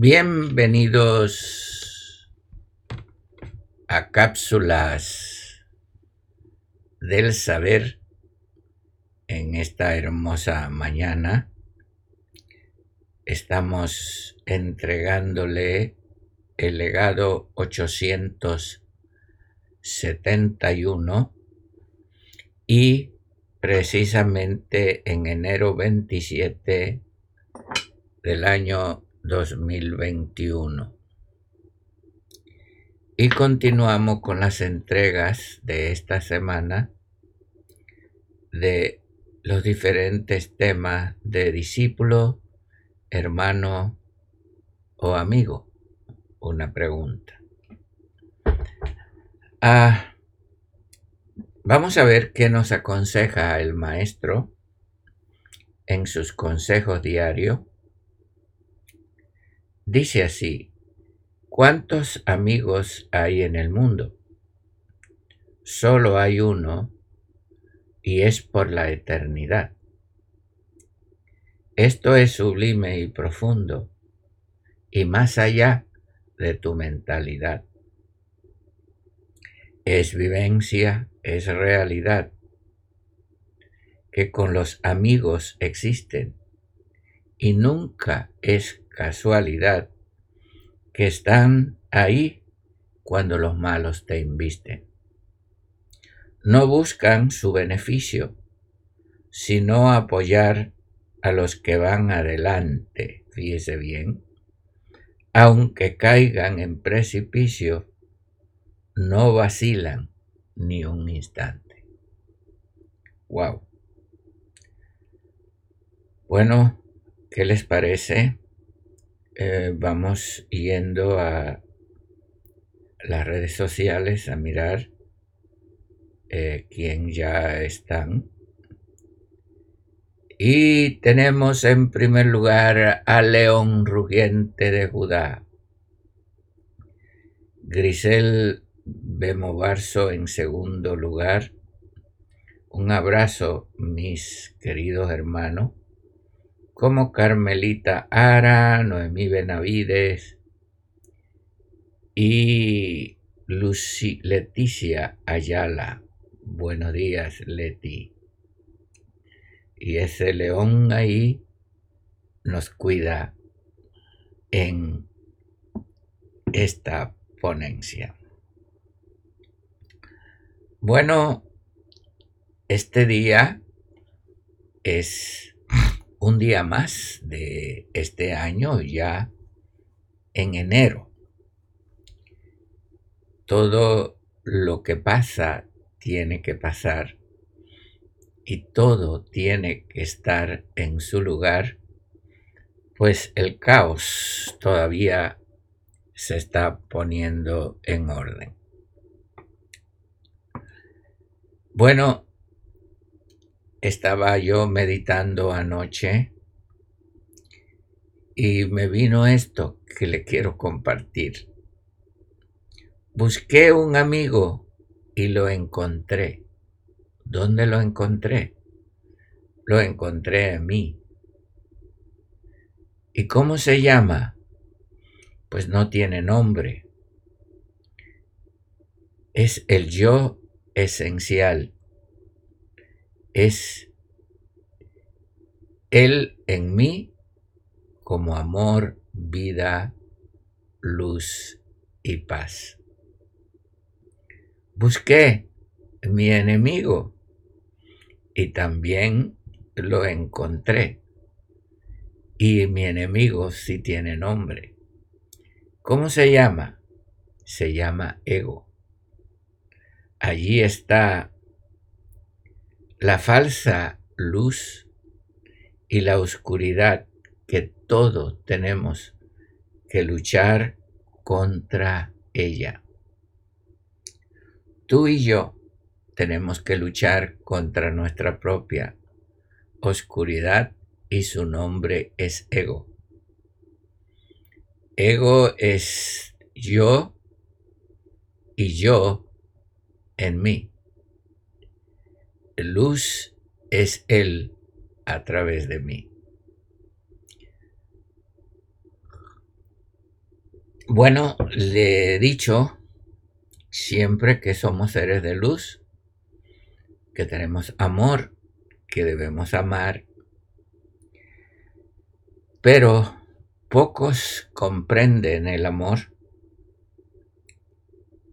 Bienvenidos a cápsulas del saber en esta hermosa mañana. Estamos entregándole el legado 871 y precisamente en enero 27 del año 2021. Y continuamos con las entregas de esta semana de los diferentes temas de discípulo, hermano o amigo. Una pregunta. Ah, vamos a ver qué nos aconseja el maestro en sus consejos diarios Dice así, ¿cuántos amigos hay en el mundo? Solo hay uno y es por la eternidad. Esto es sublime y profundo y más allá de tu mentalidad. Es vivencia, es realidad que con los amigos existen y nunca es casualidad que están ahí cuando los malos te invisten. No buscan su beneficio, sino apoyar a los que van adelante, fíjese bien, aunque caigan en precipicio, no vacilan ni un instante. Wow. Bueno, ¿qué les parece? Eh, vamos yendo a las redes sociales a mirar eh, quién ya están. Y tenemos en primer lugar a León Rugiente de Judá. Grisel Bemobarzo en segundo lugar. Un abrazo, mis queridos hermanos como Carmelita Ara, Noemí Benavides y Lucy, Leticia Ayala. Buenos días, Leti. Y ese león ahí nos cuida en esta ponencia. Bueno, este día es un día más de este año ya en enero. Todo lo que pasa tiene que pasar y todo tiene que estar en su lugar, pues el caos todavía se está poniendo en orden. Bueno, estaba yo meditando anoche y me vino esto que le quiero compartir. Busqué un amigo y lo encontré. ¿Dónde lo encontré? Lo encontré en mí. ¿Y cómo se llama? Pues no tiene nombre. Es el yo esencial es Él en mí como amor, vida, luz y paz. Busqué mi enemigo y también lo encontré. Y mi enemigo sí tiene nombre. ¿Cómo se llama? Se llama ego. Allí está la falsa luz y la oscuridad que todos tenemos que luchar contra ella. Tú y yo tenemos que luchar contra nuestra propia oscuridad y su nombre es ego. Ego es yo y yo en mí luz es Él a través de mí. Bueno, le he dicho siempre que somos seres de luz, que tenemos amor, que debemos amar, pero pocos comprenden el amor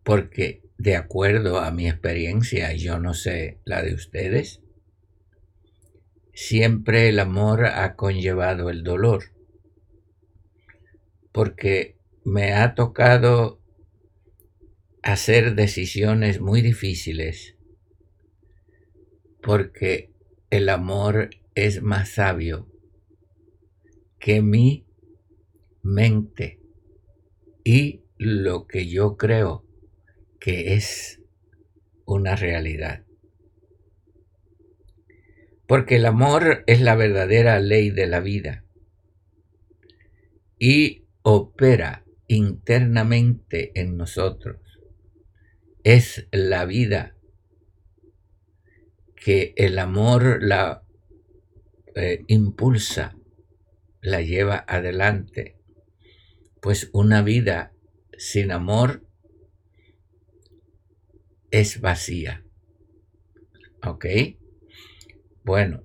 porque de acuerdo a mi experiencia, yo no sé la de ustedes, siempre el amor ha conllevado el dolor, porque me ha tocado hacer decisiones muy difíciles, porque el amor es más sabio que mi mente y lo que yo creo que es una realidad. Porque el amor es la verdadera ley de la vida y opera internamente en nosotros. Es la vida que el amor la eh, impulsa, la lleva adelante. Pues una vida sin amor es vacía. ¿Ok? Bueno,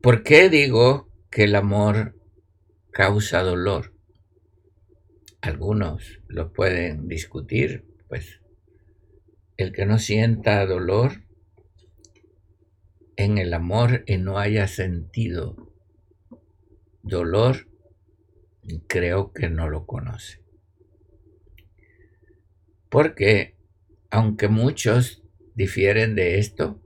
¿por qué digo que el amor causa dolor? Algunos lo pueden discutir, pues el que no sienta dolor en el amor y no haya sentido dolor, creo que no lo conoce. Porque aunque muchos difieren de esto,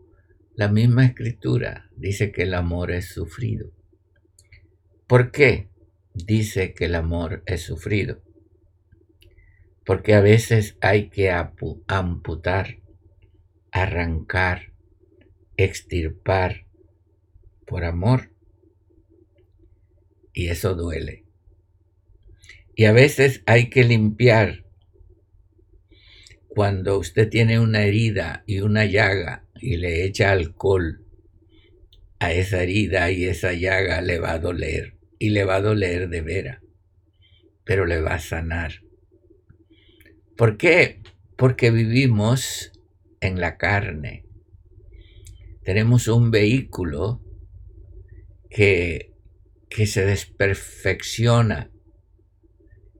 la misma escritura dice que el amor es sufrido. ¿Por qué dice que el amor es sufrido? Porque a veces hay que amputar, arrancar, extirpar por amor. Y eso duele. Y a veces hay que limpiar cuando usted tiene una herida y una llaga y le echa alcohol a esa herida y esa llaga le va a doler y le va a doler de veras, pero le va a sanar. ¿Por qué? Porque vivimos en la carne. Tenemos un vehículo que, que se desperfecciona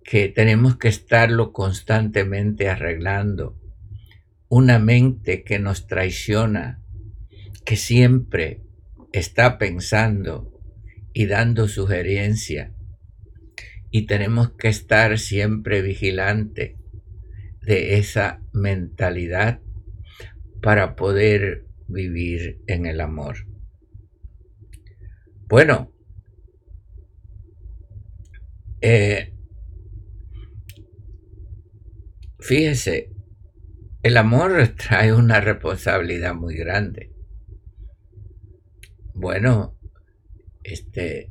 que tenemos que estarlo constantemente arreglando. Una mente que nos traiciona, que siempre está pensando y dando sugerencia. Y tenemos que estar siempre vigilante de esa mentalidad para poder vivir en el amor. Bueno, eh, Fíjese, el amor trae una responsabilidad muy grande. Bueno, este,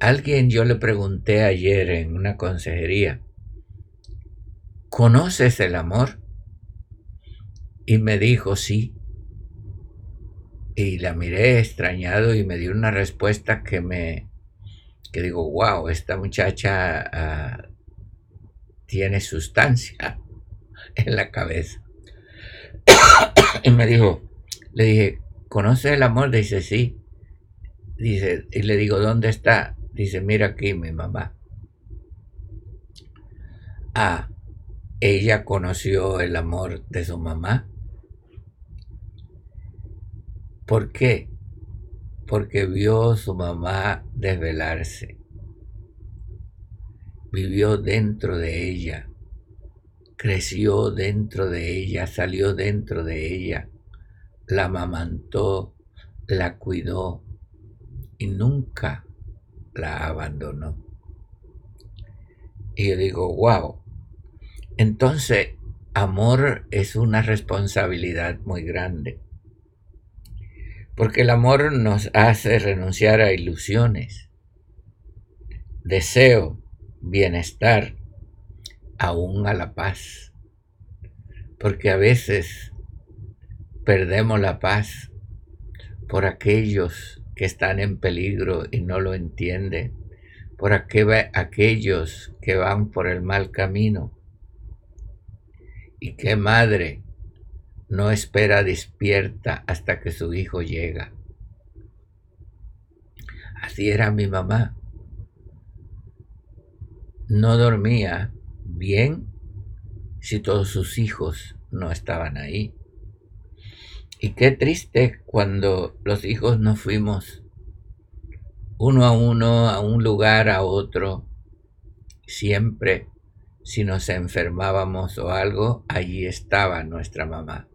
alguien yo le pregunté ayer en una consejería, ¿conoces el amor? Y me dijo sí. Y la miré extrañado y me dio una respuesta que me, que digo, wow, esta muchacha ah, tiene sustancia en la cabeza. y me dijo, le dije, ¿conoce el amor? Dice, sí. Dice, y le digo, ¿dónde está? Dice, mira aquí mi mamá. Ah, ella conoció el amor de su mamá. ¿Por qué? Porque vio su mamá desvelarse. Vivió dentro de ella creció dentro de ella, salió dentro de ella, la amamantó, la cuidó y nunca la abandonó. Y yo digo, wow, entonces amor es una responsabilidad muy grande. Porque el amor nos hace renunciar a ilusiones, deseo, bienestar, aún a la paz. Porque a veces perdemos la paz por aquellos que están en peligro y no lo entienden, por aquellos que van por el mal camino. ¿Y qué madre no espera despierta hasta que su hijo llega? Así era mi mamá. No dormía bien si todos sus hijos no estaban ahí. Y qué triste cuando los hijos nos fuimos uno a uno, a un lugar, a otro. Siempre, si nos enfermábamos o algo, allí estaba nuestra mamá.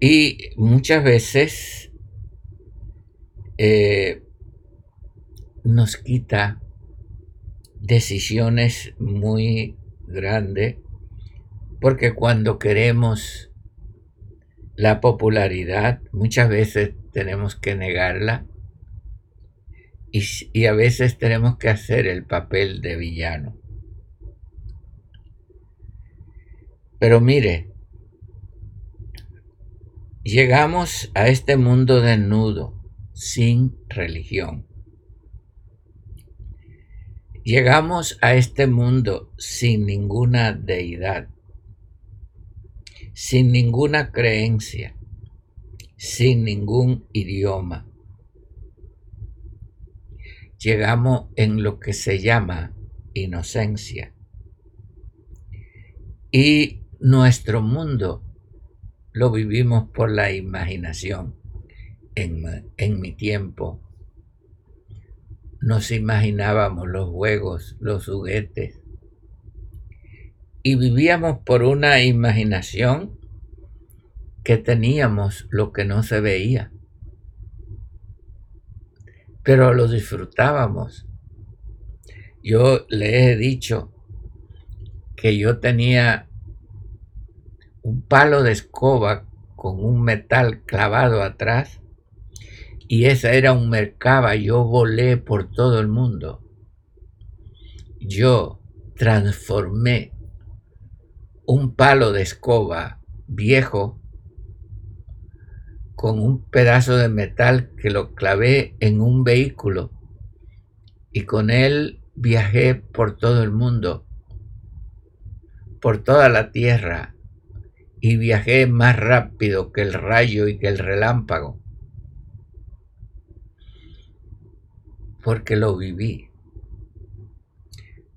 Y muchas veces eh, nos quita decisiones muy grandes porque cuando queremos la popularidad, muchas veces tenemos que negarla y, y, a veces tenemos que hacer el papel de villano. Pero mire, llegamos a este mundo desnudo, sin religión. Llegamos a este mundo sin ninguna deidad sin ninguna creencia, sin ningún idioma. Llegamos en lo que se llama inocencia. Y nuestro mundo lo vivimos por la imaginación. En, mi tiempo nos imaginábamos los juegos, los juguetes, y vivíamos por una imaginación que teníamos lo que no se veía. Pero lo disfrutábamos. Yo le he dicho que yo tenía un palo de escoba con un metal clavado atrás y esa era un mercaba. Yo volé por todo el mundo. Yo transformé un palo de escoba viejo con un pedazo de metal que lo clavé en un vehículo y con él viajé por todo el mundo, por toda la tierra y viajé más rápido que el rayo y que el relámpago, porque lo viví.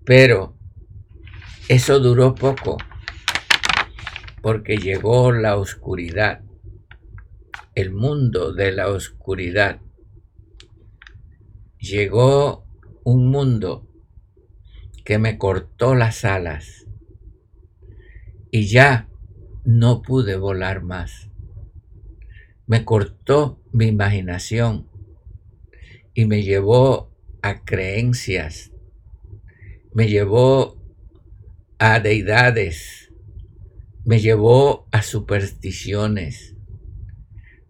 Pero eso duró poco porque llegó la oscuridad, el mundo de la oscuridad. Llegó un mundo que me cortó las alas y ya no pude volar más. Me cortó mi imaginación y me llevó a creencias, me llevó a deidades, me llevó a supersticiones,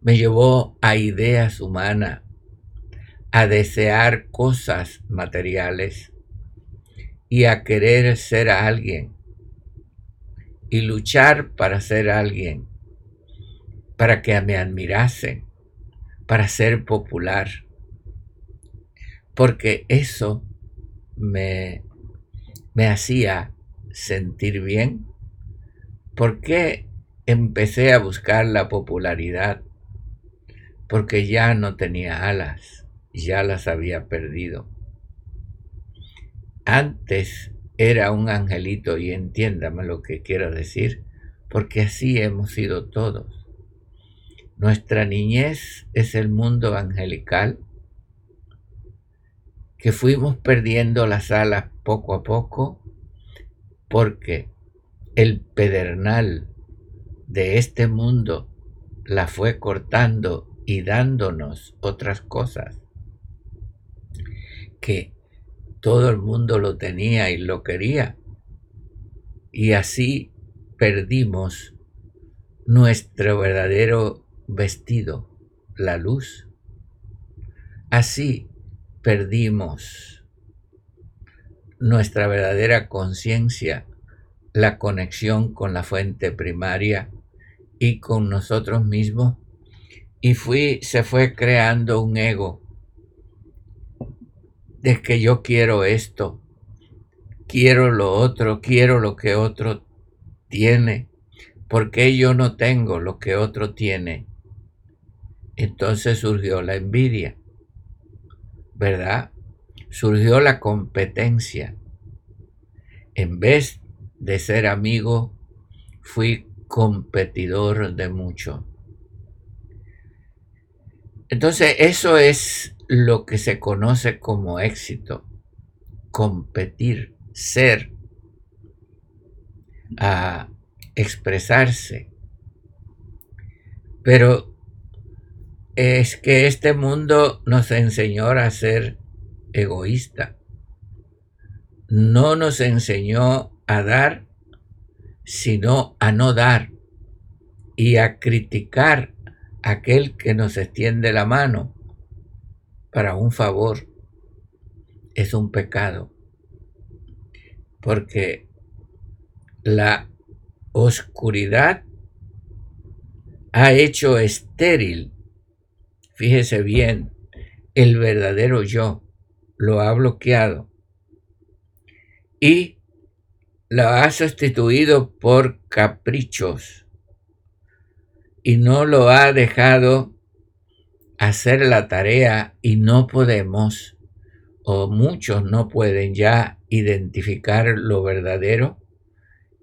me llevó a ideas humanas, a desear cosas materiales. Y a querer ser alguien. Y luchar para ser alguien, para que me admirasen, para ser popular, porque eso me, me hacía sentir bien ¿Por qué empecé a buscar la popularidad? Porque ya no tenía alas, ya las había perdido. Antes era un angelito y entiéndame lo que quiero decir, porque así hemos sido todos. Nuestra niñez es el mundo angelical que fuimos perdiendo las alas poco a poco porque el pedernal de este mundo la fue cortando y dándonos otras cosas que todo el mundo lo tenía y lo quería. Y así perdimos nuestro verdadero vestido, la luz. Así perdimos nuestra verdadera conciencia la conexión con la fuente primaria y con nosotros mismos. Y fui, se fue creando un ego de que yo quiero esto, quiero lo otro, quiero lo que otro tiene, porque yo no tengo lo que otro tiene. Entonces surgió la envidia, ¿verdad? Surgió la competencia. En vez de ser amigo, fui competidor de mucho. Entonces, eso es lo que se conoce como éxito. Competir, ser, a expresarse. Pero es que este mundo nos enseñó a ser egoísta. No nos enseñó a dar, sino a no dar y a criticar aquel que nos extiende la mano para un favor es un pecado, porque la oscuridad ha hecho estéril, fíjese bien, el verdadero yo, lo ha bloqueado y lo ha sustituido por caprichos y no lo ha dejado hacer la tarea y no podemos, o muchos no pueden ya identificar lo verdadero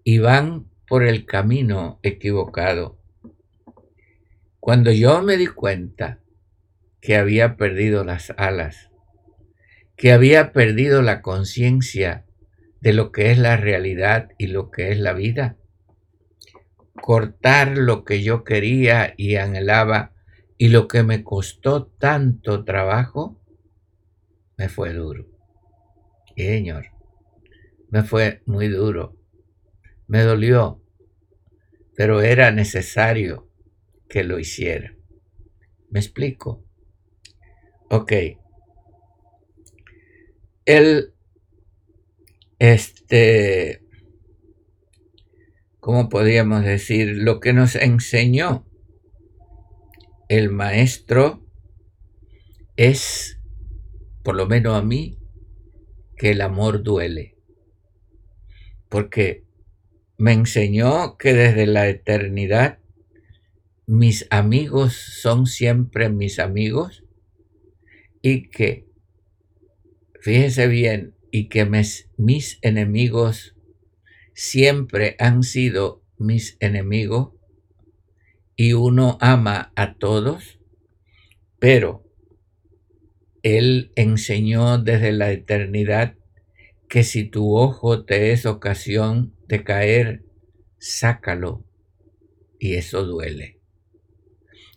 y van por el camino equivocado. Cuando yo me di cuenta que había perdido las alas, que había perdido la conciencia de lo que es la realidad y lo que es la vida, cortar lo que yo quería y anhelaba y lo que me costó tanto trabajo, me fue duro. Señor, me fue muy duro. Me dolió, pero era necesario que lo hiciera. ¿Me explico? Ok. El, este, ¿cómo podríamos decir? Lo que nos enseñó el maestro es, por lo menos a mí, que el amor duele. Porque me enseñó que desde la eternidad mis amigos son siempre mis amigos y que, fíjese bien, y que mis, enemigos siempre han sido mis enemigos y uno ama a todos, pero Él enseñó desde la eternidad que si tu ojo te es ocasión de caer, sácalo, y eso duele.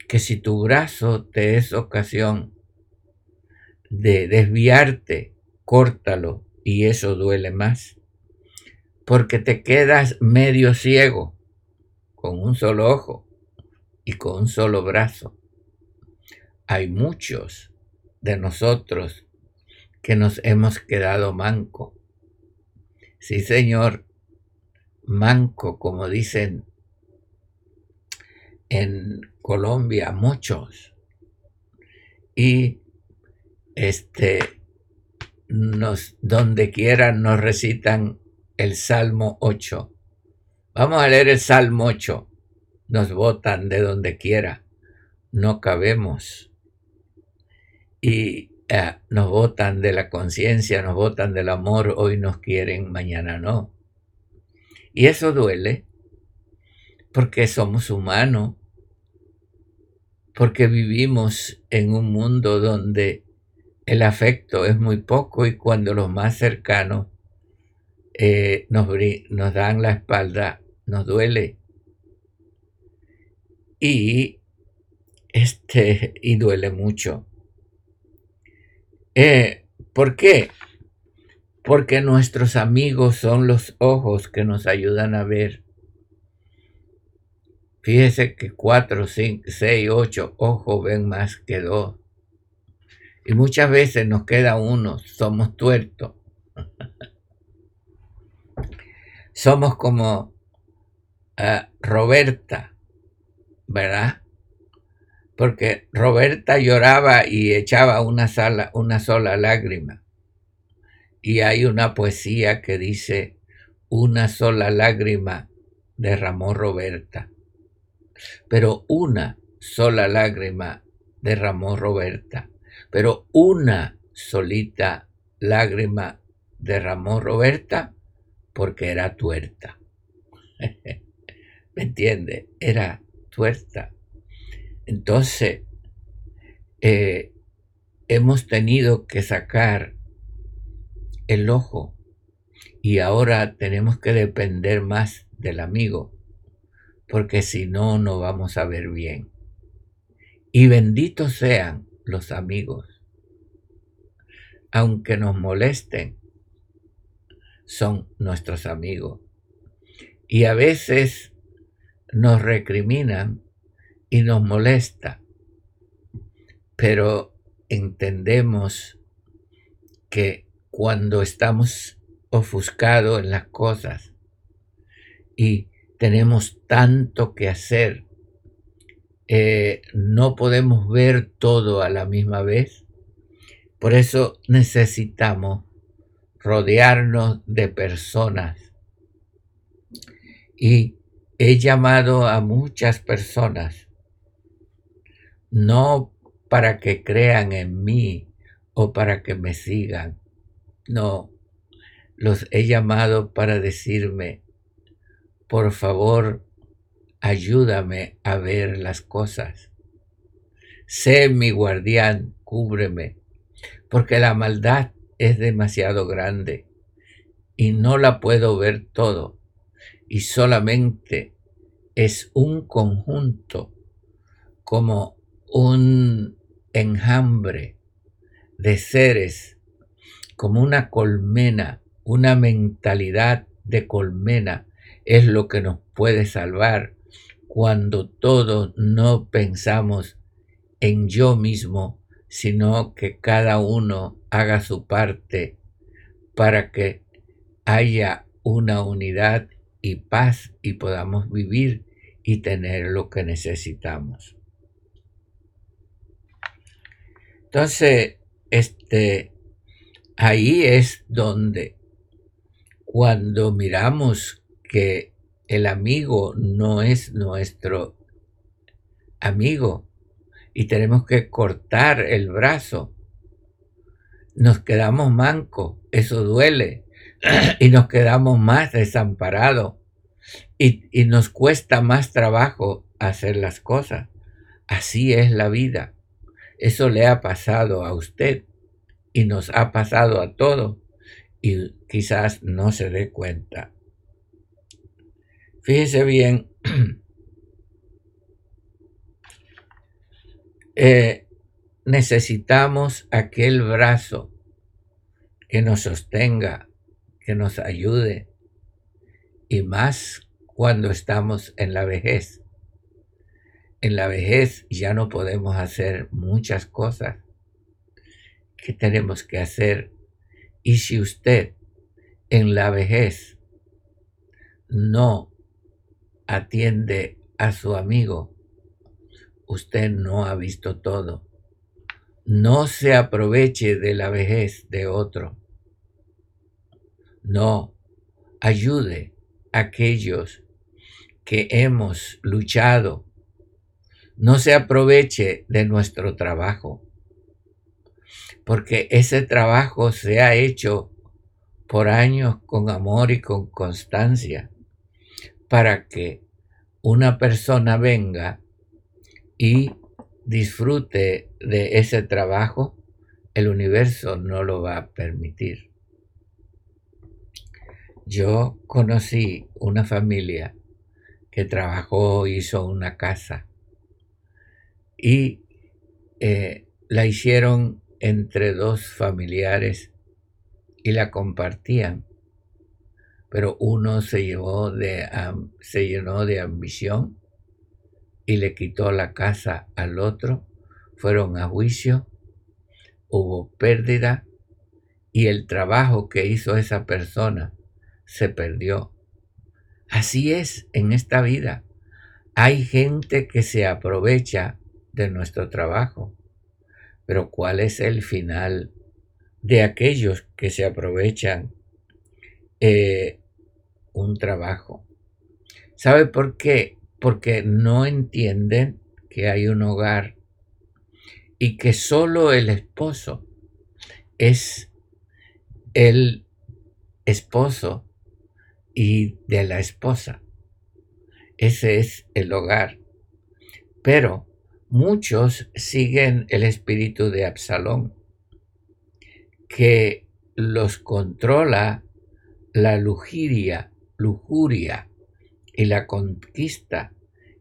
Que si tu brazo te es ocasión de desviarte, córtalo, y eso duele más. Porque te quedas medio ciego, con un solo ojo y con un solo brazo. Hay muchos de nosotros que nos hemos quedado manco. Sí, Señor, manco, como dicen en Colombia muchos. Y este nos donde quiera nos recitan el Salmo 8. Vamos a leer el Salmo 8 nos botan de donde quiera, no cabemos. Y eh, nos botan de la conciencia, nos botan del amor, hoy nos quieren, mañana no. Y eso duele porque somos humanos, porque vivimos en un mundo donde el afecto es muy poco y cuando los más cercanos eh, nos, dan la espalda, nos duele y este y duele mucho. Eh, ¿Por qué? Porque nuestros amigos son los ojos que nos ayudan a ver. Fíjese que cuatro, cinco, seis, ocho ojos ven más que dos. Y muchas veces nos queda uno, somos tuertos. somos como ah, Roberta, ¿verdad? Porque Roberta lloraba y echaba una, una sola lágrima. Y hay una poesía que dice, una sola lágrima derramó Roberta, pero una sola lágrima derramó Roberta, pero una solita lágrima derramó Roberta porque era tuerta. ¿Me entiende? Era tuerta. Entonces, eh, hemos tenido que sacar el ojo y ahora tenemos que depender más del amigo, porque si no, no vamos a ver bien. Y benditos sean los amigos, aunque nos molesten, son nuestros amigos. Y a veces nos recriminan y nos molesta, pero entendemos que cuando estamos ofuscados en las cosas y tenemos tanto que hacer, eh, no podemos ver todo a la misma vez. Por eso necesitamos rodearnos de personas. Y he llamado a muchas personas, no para que crean en mí o para que me sigan, no, los he llamado para decirme, por favor, ayúdame a ver las cosas. Sé mi guardián, cúbreme, porque la maldad es demasiado grande y no la puedo ver todo y solamente es un conjunto como un enjambre de seres, como una colmena una mentalidad de colmena es lo que nos puede salvar cuando todos no pensamos en yo mismo, sino que cada uno haga su parte para que haya una unidad y paz y podamos vivir y tener lo que necesitamos. Entonces, este, ahí es donde cuando miramos que el amigo no es nuestro amigo y tenemos que cortar el brazo, nos quedamos mancos, eso duele, y nos quedamos más desamparados y, y nos cuesta más trabajo hacer las cosas. Así es la vida. Eso le ha pasado a usted y nos ha pasado a todos y quizás no se dé cuenta. Fíjese bien, eh, necesitamos aquel brazo que nos sostenga, que nos ayude, y más cuando estamos en la vejez. En la vejez ya no podemos hacer muchas cosas que tenemos que hacer y si usted en la vejez no atiende a su amigo, usted no ha visto todo. No se aproveche de la vejez de otro. No, ayude a aquellos que hemos luchado. No se aproveche de nuestro trabajo porque ese trabajo se ha hecho por años con amor y con constancia para que una persona venga y disfrute de ese trabajo, el universo no lo va a permitir. Yo conocí una familia que trabajó, hizo una casa y eh, la hicieron entre dos familiares y la compartían, pero uno se, llenó de ambición y le quitó la casa al otro, fueron a juicio, hubo pérdida y el trabajo que hizo esa persona se perdió. Así es en esta vida. Hay gente que se aprovecha de nuestro trabajo pero ¿cuál es el final de aquellos que se aprovechan eh, un trabajo. ¿Sabe por qué? Porque no entienden que hay un hogar y que solo el esposo es el esposo y de la esposa. Ese es el hogar. Pero muchos siguen el espíritu de Absalón, que los controla la lujuria, lujuria y la conquista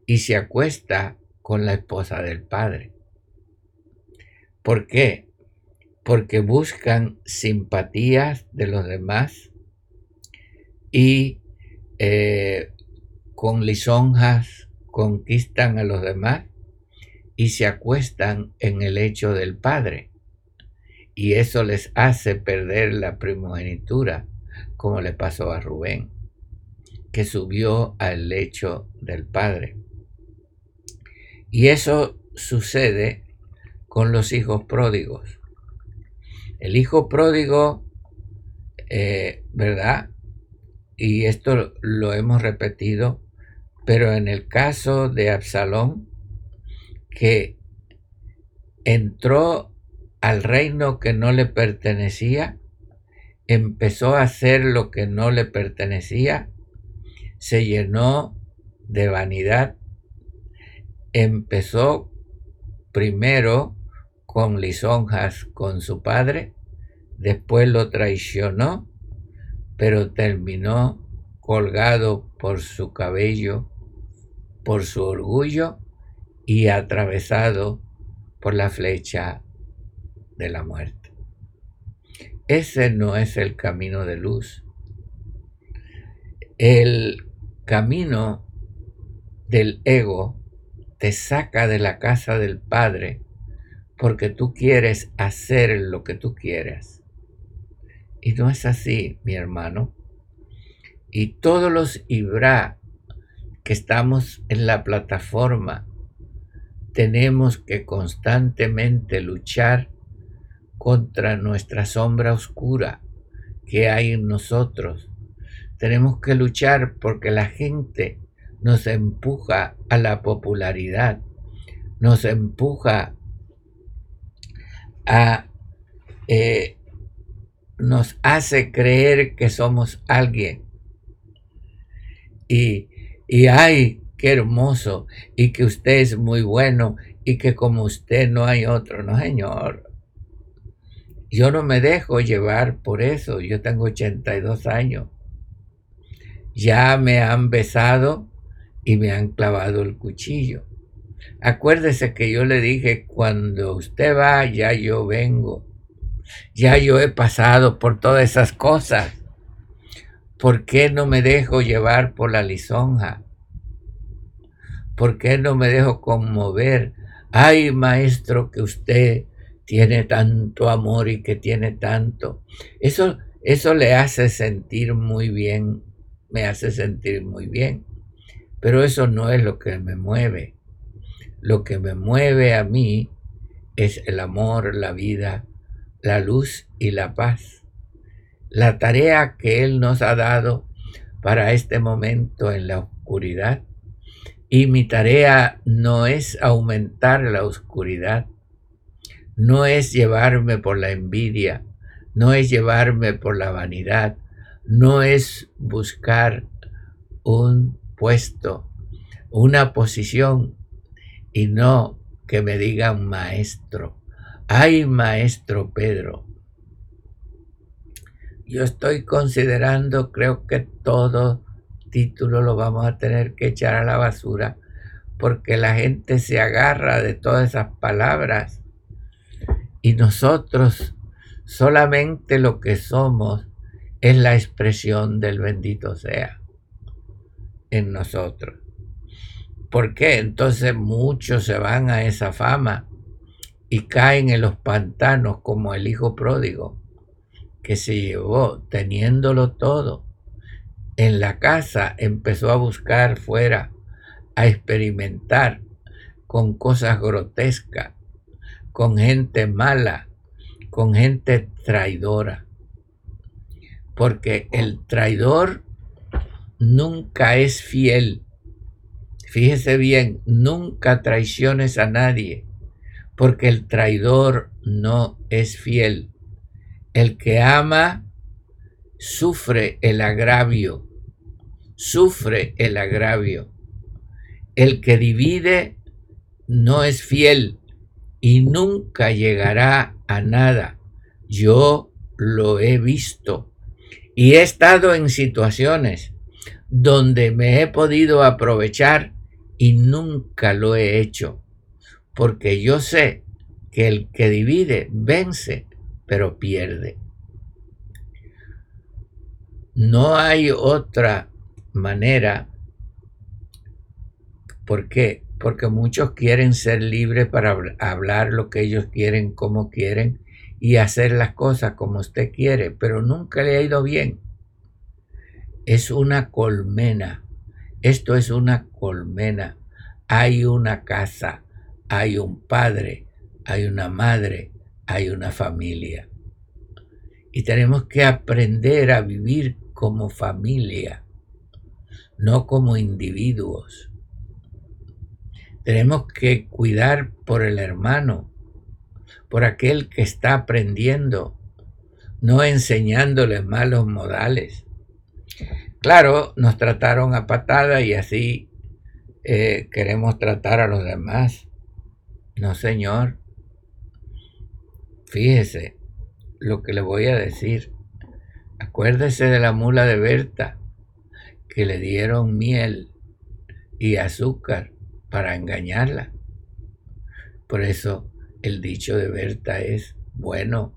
y se acuesta con la esposa del padre. ¿Por qué? Porque buscan simpatías de los demás y eh, con lisonjas conquistan a los demás y se acuestan en el hecho del Padre. Y eso les hace perder la primogenitura, como le pasó a Rubén, que subió al lecho del Padre. Y eso sucede con los hijos pródigos. El hijo pródigo, eh, ¿verdad? Y esto lo hemos repetido pero en el caso de Absalón, que entró al reino que no le pertenecía, empezó a hacer lo que no le pertenecía, se llenó de vanidad, empezó primero con lisonjas con su padre, después lo traicionó, pero terminó colgado por su cabello por su orgullo y atravesado por la flecha de la muerte. Ese no es el camino de luz. El camino del ego te saca de la casa del Padre porque tú quieres hacer lo que tú quieras. Y no es así, mi hermano. Y todos los Ibra que estamos en la plataforma, tenemos que constantemente luchar contra nuestra sombra oscura que hay en nosotros. Tenemos que luchar porque la gente nos empuja a la popularidad, nos empuja a... Eh, nos hace creer que somos alguien. Y y ay, qué hermoso, y que usted es muy bueno, y que como usted no hay otro, no señor. Yo no me dejo llevar por eso, yo tengo 82 años. Ya me han besado y me han clavado el cuchillo. Acuérdese que yo le dije, cuando usted va, ya yo vengo. Ya yo he pasado por todas esas cosas. ¿Por qué no me dejo llevar por la lisonja? ¿Por qué no me dejo conmover? Ay, maestro, que usted tiene tanto amor y que tiene tanto. Eso, eso le hace sentir muy bien, me hace sentir muy bien. Pero eso no es lo que me mueve. Lo que me mueve a mí es el amor, la vida, la luz y la paz la tarea que Él nos ha dado para este momento en la oscuridad. Y mi tarea no es aumentar la oscuridad, no es llevarme por la envidia, no es llevarme por la vanidad, no es buscar un puesto, una posición y no que me digan maestro. Ay, maestro Pedro, yo estoy considerando, creo que todo título lo vamos a tener que echar a la basura porque la gente se agarra de todas esas palabras y nosotros solamente lo que somos es la expresión del bendito sea en nosotros. ¿Por qué? Entonces muchos se van a esa fama y caen en los pantanos como el hijo pródigo que se llevó teniéndolo todo. En la casa empezó a buscar fuera, a experimentar con cosas grotescas, con gente mala, con gente traidora. Porque el traidor nunca es fiel. Fíjese bien, nunca traiciones a nadie, porque el traidor no es fiel. El que ama sufre el agravio, sufre el agravio. El que divide no es fiel y nunca llegará a nada. Yo lo he visto y he estado en situaciones donde me he podido aprovechar y nunca lo he hecho, porque yo sé que el que divide vence, pero pierde. No hay otra manera. ¿Por qué? Porque muchos quieren ser libres para hablar lo que ellos quieren, como quieren, y hacer las cosas como usted quiere, pero nunca le ha ido bien. Es una colmena. Esto es una colmena. Hay una casa, hay un padre, hay una madre, hay una familia. Y tenemos que aprender a vivir como familia, no como individuos. Tenemos que cuidar por el hermano, por aquel que está aprendiendo, no enseñándole malos modales. Claro, nos trataron a patada y así eh, queremos tratar a los demás. No, señor. Fíjese lo que le voy a decir. Acuérdese de la mula de Berta, que le dieron miel y azúcar para engañarla. Por eso el dicho de Berta es, bueno,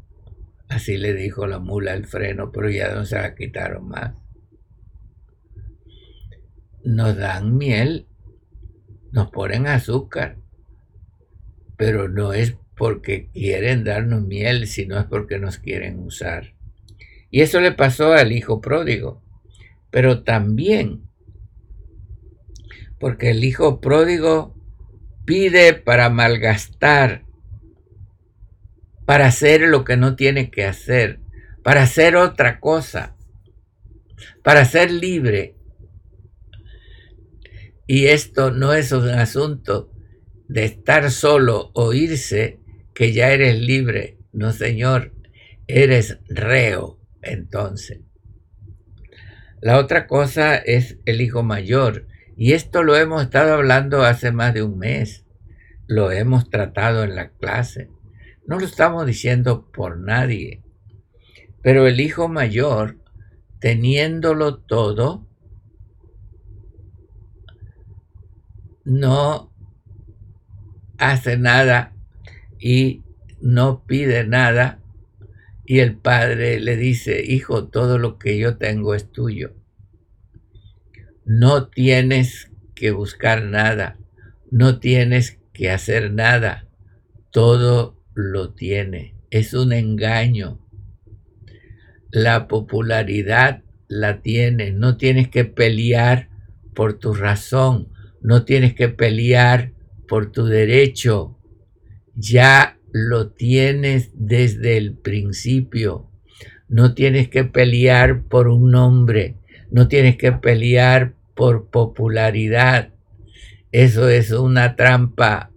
así le dijo la mula al freno, pero ya no se la quitaron más. Nos dan miel, nos ponen azúcar, pero no es porque quieren darnos miel, sino es porque nos quieren usar. Y eso le pasó al hijo pródigo, pero también porque el hijo pródigo pide para malgastar, para hacer lo que no tiene que hacer, para hacer otra cosa, para ser libre. Y esto no es un asunto de estar solo o irse, que ya eres libre. No, Señor, eres reo entonces. La otra cosa es el hijo mayor. Y esto lo hemos estado hablando hace más de un mes. Lo hemos tratado en la clase. No lo estamos diciendo por nadie. Pero el hijo mayor, teniéndolo todo, no hace nada y no pide nada y el padre le dice, hijo, todo lo que yo tengo es tuyo. No tienes que buscar nada, no tienes que hacer nada, todo lo tiene. Es un engaño. La popularidad la tiene, no tienes que pelear por tu razón, no tienes que pelear por tu derecho, ya lo tienes desde el principio. No tienes que pelear por un nombre, no tienes que pelear por popularidad. Eso es una trampa.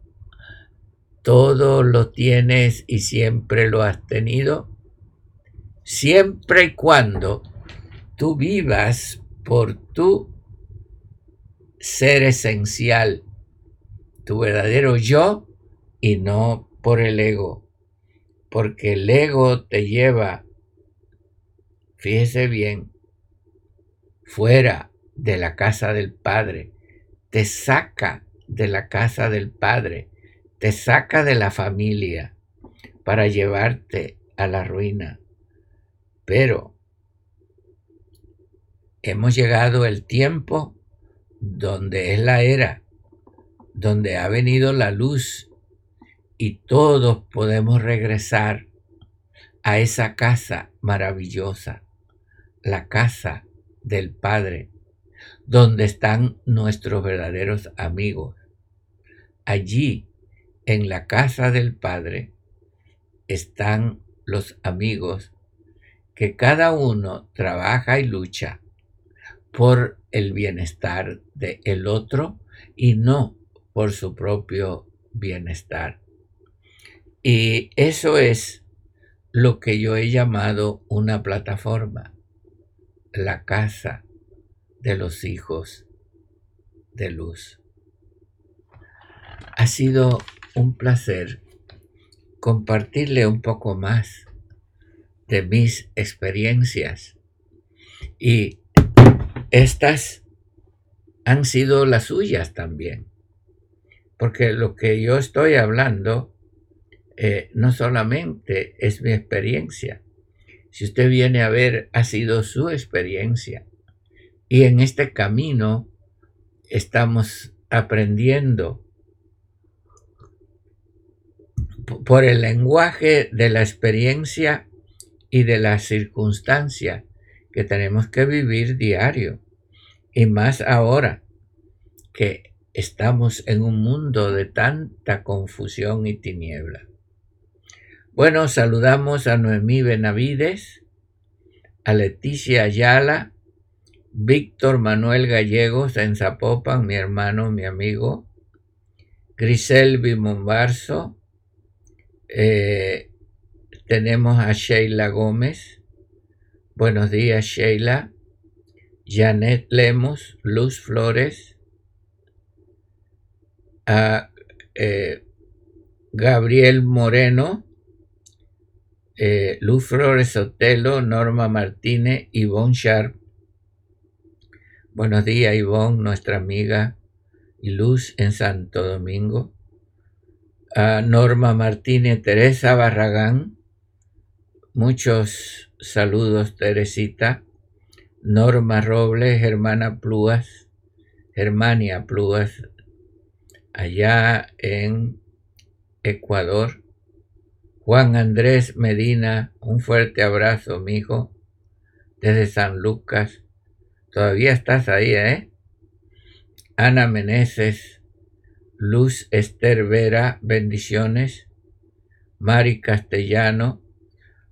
Todo lo tienes y siempre lo has tenido. Siempre y cuando tú vivas por tu ser esencial, tu verdadero yo y no por el ego, porque el ego te lleva, fíjese bien, fuera de la casa del Padre, te saca de la casa del Padre, te saca de la familia para llevarte a la ruina. Pero hemos llegado el tiempo donde es la era, donde ha venido la luz y todos podemos regresar a esa casa maravillosa, la casa del Padre, donde están nuestros verdaderos amigos. Allí, en la casa del Padre, están los amigos que cada uno trabaja y lucha por el bienestar del el otro y no por su propio bienestar. Y eso es lo que yo he llamado una plataforma, la casa de los hijos de luz. Ha sido un placer compartirle un poco más de mis experiencias. Y estas han sido las suyas también, porque lo que yo estoy hablando eh, no solamente es mi experiencia, si usted viene a ver, ha sido su experiencia. Y en este camino estamos aprendiendo por el lenguaje de la experiencia y de la circunstancia que tenemos que vivir diario. Y más ahora que estamos en un mundo de tanta confusión y tiniebla. Bueno, saludamos a Noemí Benavides, a Leticia Ayala, Víctor Manuel Gallegos en Zapopan, mi hermano, mi amigo, Grisel Bimombarzo, eh, tenemos a Sheila Gómez. Buenos días, Sheila. Janet Lemos, Luz Flores, a eh, Gabriel Moreno, eh, Luz Flores Sotelo, Norma Martínez, Ivonne Sharp. Buenos días, Ivonne, nuestra amiga y Luz en Santo Domingo. Norma Martínez, Teresa Barragán, Muchos saludos, Teresita. Norma Robles, Germana Plúas, Germania Plúas, allá en Ecuador. Juan Andrés Medina, un fuerte abrazo, mijo, desde San Lucas. Todavía estás ahí, ¿eh? Ana Meneses, Luz Esther Vera, bendiciones. Mari Castellano,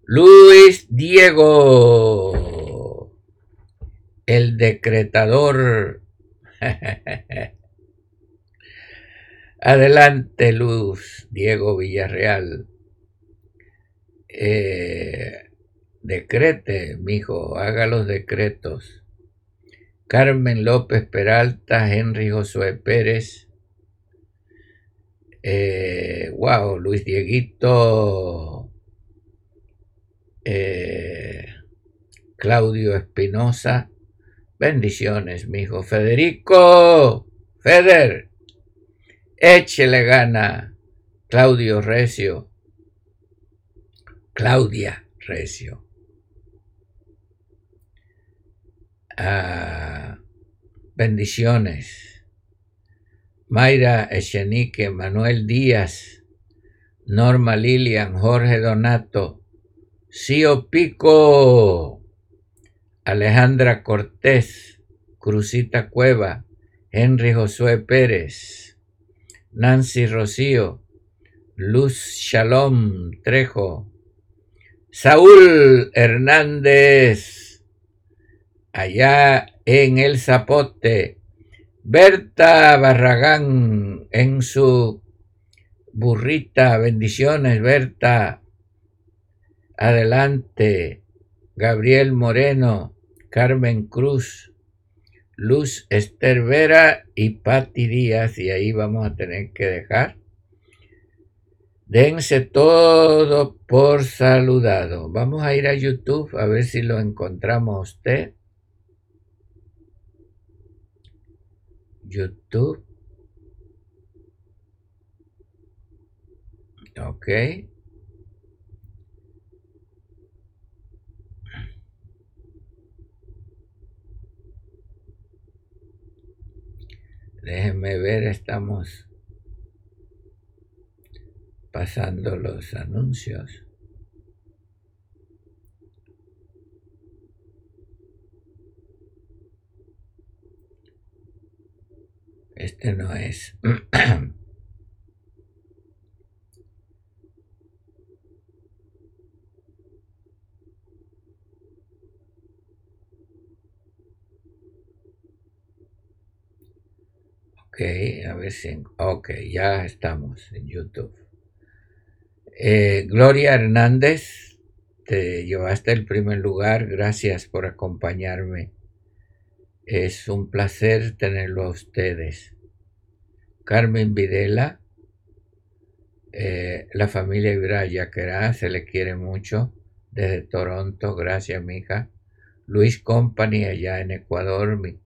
Luis Diego, el decretador. Adelante, Luz, Diego Villarreal. Eh, decrete, mijo, haga los decretos. Carmen López Peralta, Henry Josué Pérez. Eh, wow, Luis Dieguito eh, Claudio Espinosa. Bendiciones, mi hijo Federico. Feder. Échele gana. Claudio Recio. Claudia Recio. Ah, bendiciones. Mayra Echenique, Manuel Díaz, Norma Lilian, Jorge Donato, Cío Pico, Alejandra Cortés, Cruzita Cueva, Henry Josué Pérez, Nancy Rocío, Luz Shalom Trejo, Saúl Hernández, allá en El Zapote, Berta Barragán en su burrita, bendiciones Berta, Adelante, Gabriel Moreno, Carmen Cruz, Luz Esther Vera y Patti Díaz, y ahí vamos a tener que dejar. Dense todo por saludado. Vamos a ir a YouTube a ver si lo encontramos usted. YouTube. Ok. Déjenme ver, estamos pasando los anuncios. Este no es. Ok, a ver si... Ok, ya estamos en YouTube. Eh, Gloria Hernández, te llevaste el primer lugar. Gracias por acompañarme. Es un placer tenerlo a ustedes. Carmen Videla, eh, la familia Ibra Yaquerá se le quiere mucho desde Toronto. Gracias, mija. Luis Company allá en Ecuador, mi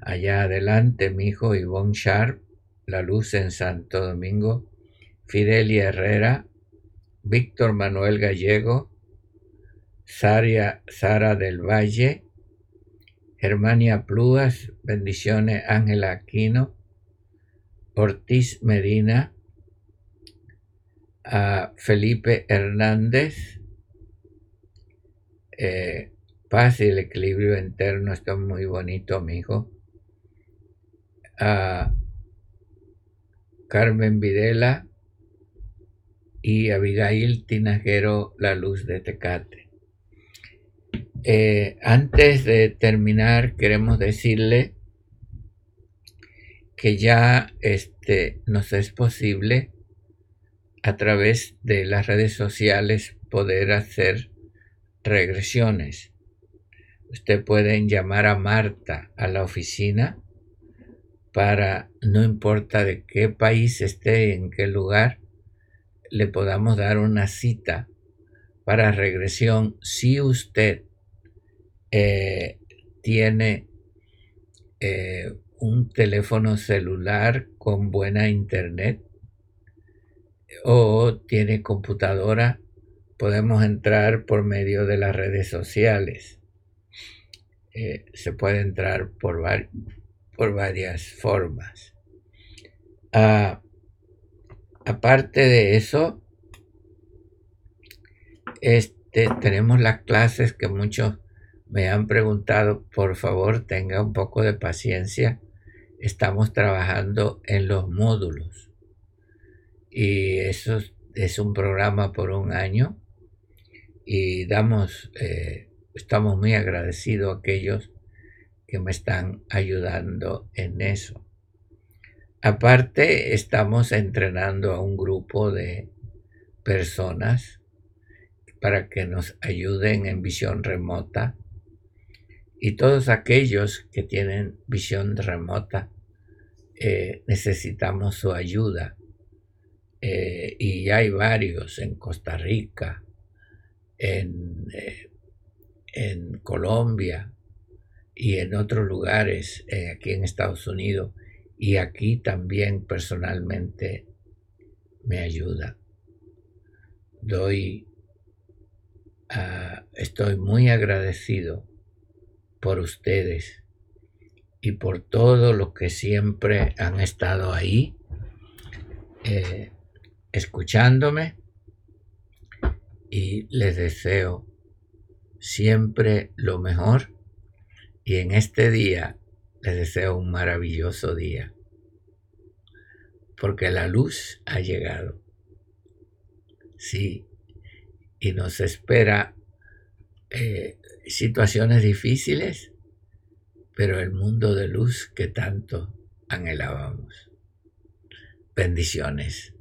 Allá adelante, mi hijo Ivonne Sharp, La Luz en Santo Domingo, Fidelia Herrera, Víctor Manuel Gallego, Sara del Valle, Germania Plúas, bendiciones Ángela Aquino, Ortiz Medina, a Felipe Hernández, eh, paz y el equilibrio interno, está muy bonito, mi hijo a Carmen Videla y Abigail Tinajero La Luz de Tecate. Eh, antes de terminar, queremos decirle que ya este, nos es posible a través de las redes sociales poder hacer regresiones. Usted pueden llamar a Marta a la oficina para, no importa de qué país esté, en qué lugar, le podamos dar una cita para regresión si usted eh, tiene eh, un teléfono celular con buena internet o tiene computadora, podemos entrar por medio de las redes sociales. Eh, se puede entrar por, por varias formas. Ah, aparte de eso, este, tenemos las clases que muchos me han preguntado, por favor tenga un poco de paciencia. Estamos trabajando en los módulos y eso es un programa por un año y damos, eh, estamos muy agradecidos a aquellos que me están ayudando en eso. Aparte, estamos entrenando a un grupo de personas para que nos ayuden en visión remota. Y todos aquellos que tienen visión remota, eh, necesitamos su ayuda. Eh, y hay varios en Costa Rica, en, eh, Colombia, y en otros lugares aquí en Estados Unidos y aquí también personalmente me ayuda. Doy, estoy muy agradecido por ustedes y por todo lo que siempre han estado ahí eh, escuchándome y les deseo siempre lo mejor y en este día les deseo un maravilloso día, porque la luz ha llegado. Sí, y nos espera eh, situaciones difíciles, pero el mundo de luz que tanto anhelábamos. Bendiciones.